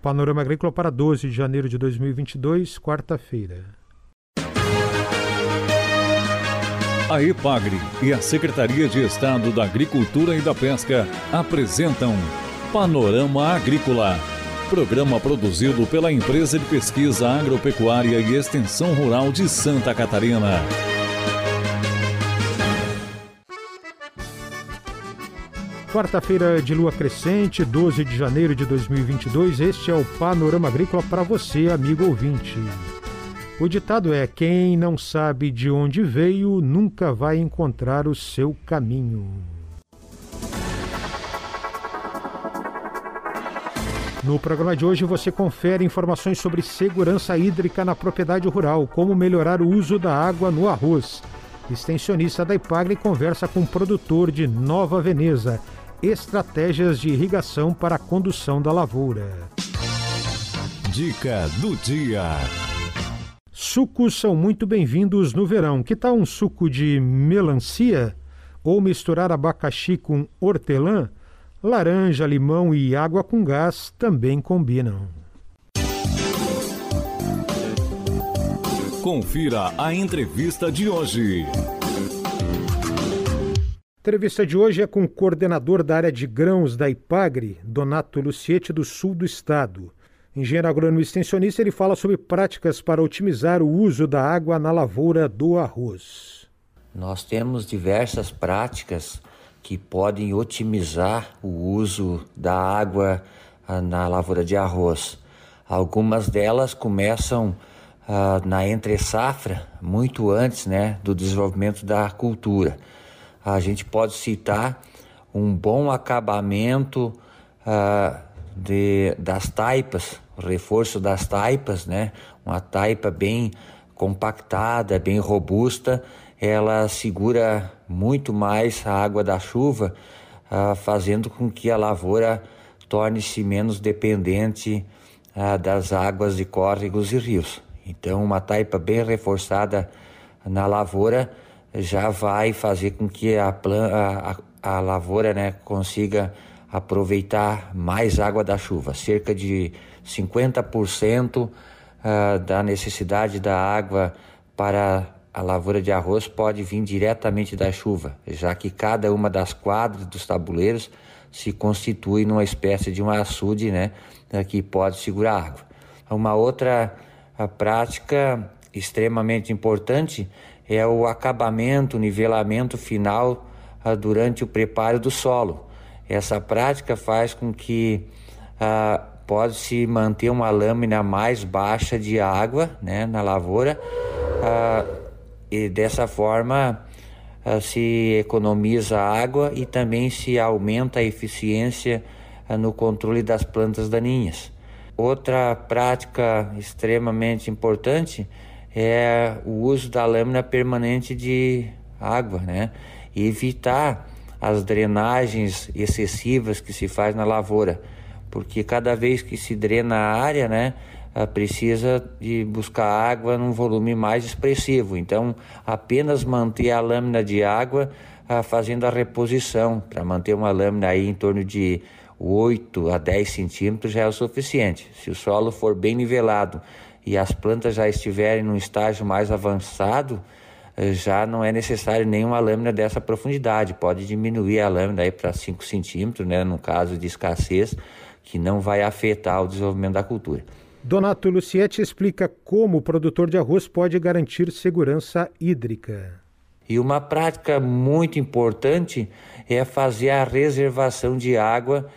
Panorama Agrícola para 12 de janeiro de 2022, quarta-feira. A EPAGRE e a Secretaria de Estado da Agricultura e da Pesca apresentam Panorama Agrícola, programa produzido pela Empresa de Pesquisa Agropecuária e Extensão Rural de Santa Catarina. Quarta-feira de lua crescente, 12 de janeiro de 2022. Este é o Panorama Agrícola para você, amigo ouvinte. O ditado é: quem não sabe de onde veio nunca vai encontrar o seu caminho. No programa de hoje você confere informações sobre segurança hídrica na propriedade rural, como melhorar o uso da água no arroz. Extensionista da Ipagre conversa com o produtor de Nova Veneza estratégias de irrigação para a condução da lavoura. Dica do dia. Sucos são muito bem-vindos no verão. Que tal um suco de melancia? Ou misturar abacaxi com hortelã? Laranja, limão e água com gás também combinam. Confira a entrevista de hoje. A entrevista de hoje é com o coordenador da área de grãos da IPAGRE, Donato Luciete, do sul do estado. Engenheiro agrônomo extensionista, ele fala sobre práticas para otimizar o uso da água na lavoura do arroz. Nós temos diversas práticas que podem otimizar o uso da água ah, na lavoura de arroz. Algumas delas começam ah, na entre-safra, muito antes né, do desenvolvimento da cultura a gente pode citar um bom acabamento uh, de, das taipas, reforço das taipas, né? Uma taipa bem compactada, bem robusta, ela segura muito mais a água da chuva, uh, fazendo com que a lavoura torne-se menos dependente das águas de córregos e rios. Então, uma taipa bem reforçada na lavoura já vai fazer com que a, a, a, lavoura né, consiga aproveitar mais água da chuva. Cerca de 50% uh, da necessidade da água para a lavoura de arroz pode vir diretamente da chuva, já que cada uma das quadras dos tabuleiros se constitui numa espécie de um açude né, que pode segurar água. Uma outra prática extremamente importante é o acabamento, o nivelamento final ah, durante o preparo do solo. Essa prática faz com que ah, pode-se manter uma lâmina mais baixa de água né, na lavoura ah, e dessa forma ah, se economiza água e também se aumenta a eficiência ah, no controle das plantas daninhas. Outra prática extremamente importante é o uso da lâmina permanente de água, né? E evitar as drenagens excessivas que se faz na lavoura, porque cada vez que se drena a área, né, precisa de buscar água num volume mais expressivo. Então, apenas manter a lâmina de água fazendo a reposição, para manter uma lâmina aí em torno de 8 a 10 centímetros já é o suficiente. Se o solo for bem nivelado e as plantas já estiverem num estágio mais avançado, eh, já não é necessário nenhuma lâmina dessa profundidade. Pode diminuir a lâmina aí para 5 centímetros, né, no caso de escassez, que não vai afetar o desenvolvimento da cultura. Donato Lucietti explica como o produtor de arroz pode garantir segurança hídrica. E uma prática muito importante é fazer a reservação de água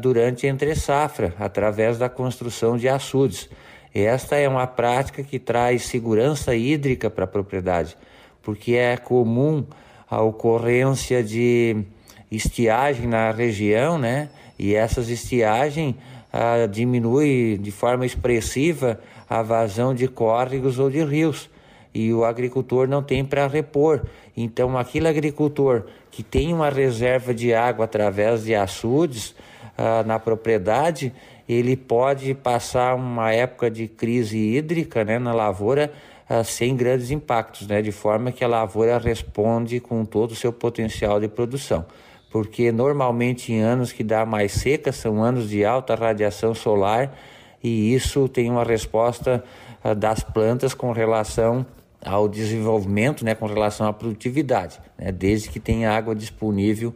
durante entre safra, através da construção de açudes. Esta é uma prática que traz segurança hídrica para a propriedade, porque é comum a ocorrência de estiagem na região, né? E essas estiagens ah, diminuem de forma expressiva a vazão de córregos ou de rios e o agricultor não tem para repor. Então, aquele agricultor que tem uma reserva de água através de açudes ah, na propriedade, ele pode passar uma época de crise hídrica né, na lavoura uh, sem grandes impactos, né, de forma que a lavoura responde com todo o seu potencial de produção. porque normalmente em anos que dá mais seca são anos de alta radiação solar e isso tem uma resposta uh, das plantas com relação ao desenvolvimento, né, com relação à produtividade, né, desde que tenha água disponível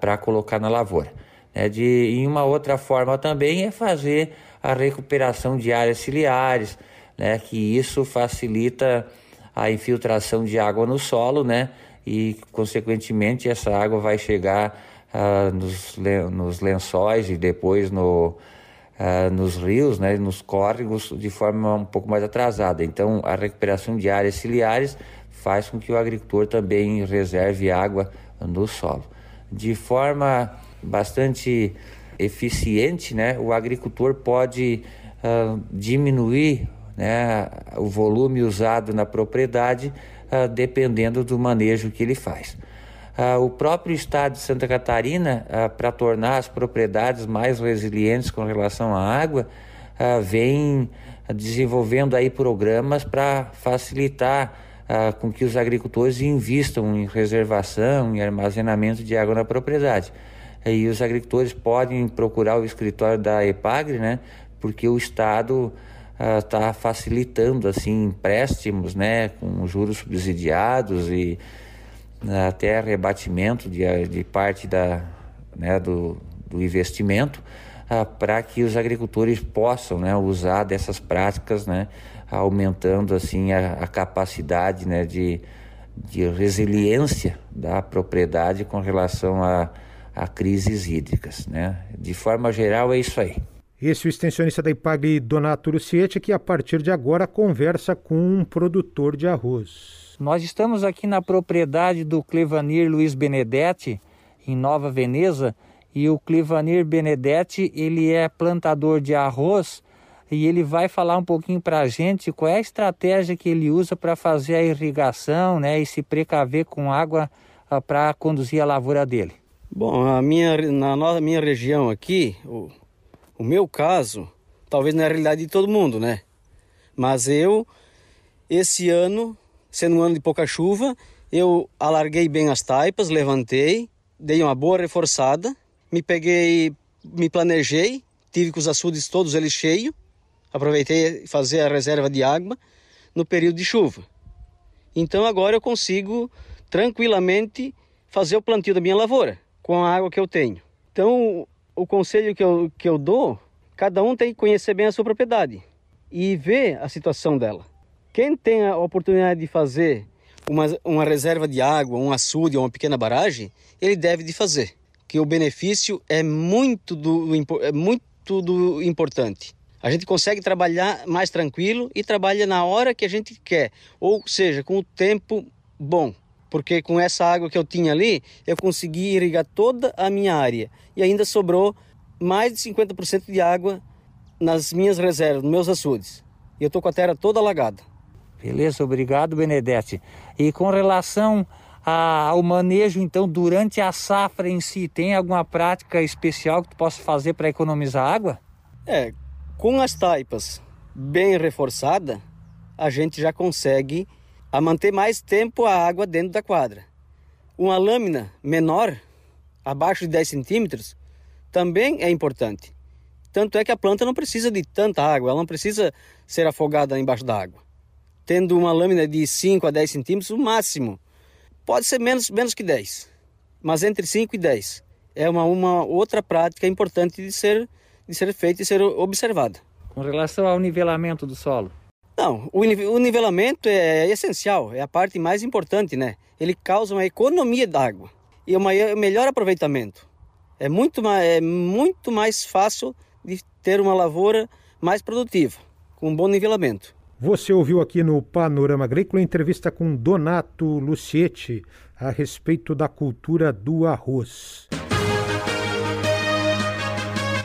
para colocar na lavoura. Né, de, em uma outra forma também é fazer a recuperação de áreas ciliares, né, que isso facilita a infiltração de água no solo, né, e consequentemente essa água vai chegar uh, nos, nos lençóis e depois no, uh, nos rios, né, nos córregos de forma um pouco mais atrasada. Então a recuperação de áreas ciliares faz com que o agricultor também reserve água no solo. De forma bastante eficiente, né, o agricultor pode uh, diminuir né, o volume usado na propriedade uh, dependendo do manejo que ele faz. Uh, o próprio estado de Santa Catarina, para tornar as propriedades mais resilientes com relação à água, vem desenvolvendo aí programas para facilitar com que os agricultores invistam em reservação, em armazenamento de água na propriedade. E os agricultores podem procurar o escritório da EPAGRE, né, porque o Estado está uh, facilitando assim empréstimos, né, com juros subsidiados e uh, até rebatimento de, de parte da, né, do, do investimento uh, para que os agricultores possam, né, usar dessas práticas, né, aumentando assim a, a capacidade, né, de, de resiliência da propriedade com relação a, a crises hídricas, né. De forma geral é isso aí. Esse é o extensionista da IPAG, Donato Luciete, que a partir de agora conversa com um produtor de arroz. Nós estamos aqui na propriedade do Clevanir Luiz Benedetti, em Nova Veneza, e o Clevanir Benedetti, ele é plantador de arroz e ele vai falar um pouquinho para a gente qual é a estratégia que ele usa para fazer a irrigação né, e se precaver com água ah, para conduzir a lavoura dele. Bom, a minha, na minha região aqui, o o meu caso, talvez não é a realidade de todo mundo, né? Mas eu, esse ano, sendo um ano de pouca chuva, eu alarguei bem as taipas, levantei, dei uma boa reforçada, me peguei, me planejei, tive com os açudes todos eles cheios, aproveitei fazer a reserva de água no período de chuva. Então agora eu consigo tranquilamente fazer o plantio da minha lavoura com a água que eu tenho. Então o conselho que eu, que eu dou, cada um tem que conhecer bem a sua propriedade e ver a situação dela. Quem tem a oportunidade de fazer uma, uma reserva de água, um açude ou uma pequena barragem, ele deve de fazer, que o benefício é muito do, é muito do importante. A gente consegue trabalhar mais tranquilo e trabalha na hora que a gente quer, ou seja, com o tempo bom porque com essa água que eu tinha ali, eu consegui irrigar toda a minha área e ainda sobrou mais de 50% de água nas minhas reservas, nos meus açudes. E eu estou com a terra toda alagada. Beleza, obrigado, Benedetti. E com relação a, ao manejo, então, durante a safra em si, tem alguma prática especial que tu possa fazer para economizar água? É, com as taipas bem reforçadas, a gente já consegue a manter mais tempo a água dentro da quadra. Uma lâmina menor, abaixo de 10 centímetros, também é importante. Tanto é que a planta não precisa de tanta água, ela não precisa ser afogada embaixo da água. Tendo uma lâmina de 5 a 10 centímetros, o máximo. Pode ser menos, menos que 10, mas entre 5 e 10. É uma, uma outra prática importante de ser, de ser feita e ser observada. Com relação ao nivelamento do solo? Não, o, nivelamento é essencial, é a parte mais importante, né? Ele causa uma economia d'água e um melhor aproveitamento. É muito, mais, é muito mais fácil de ter uma lavoura mais produtiva, com um bom nivelamento. Você ouviu aqui no Panorama Agrícola entrevista com Donato Lucietti a respeito da cultura do arroz.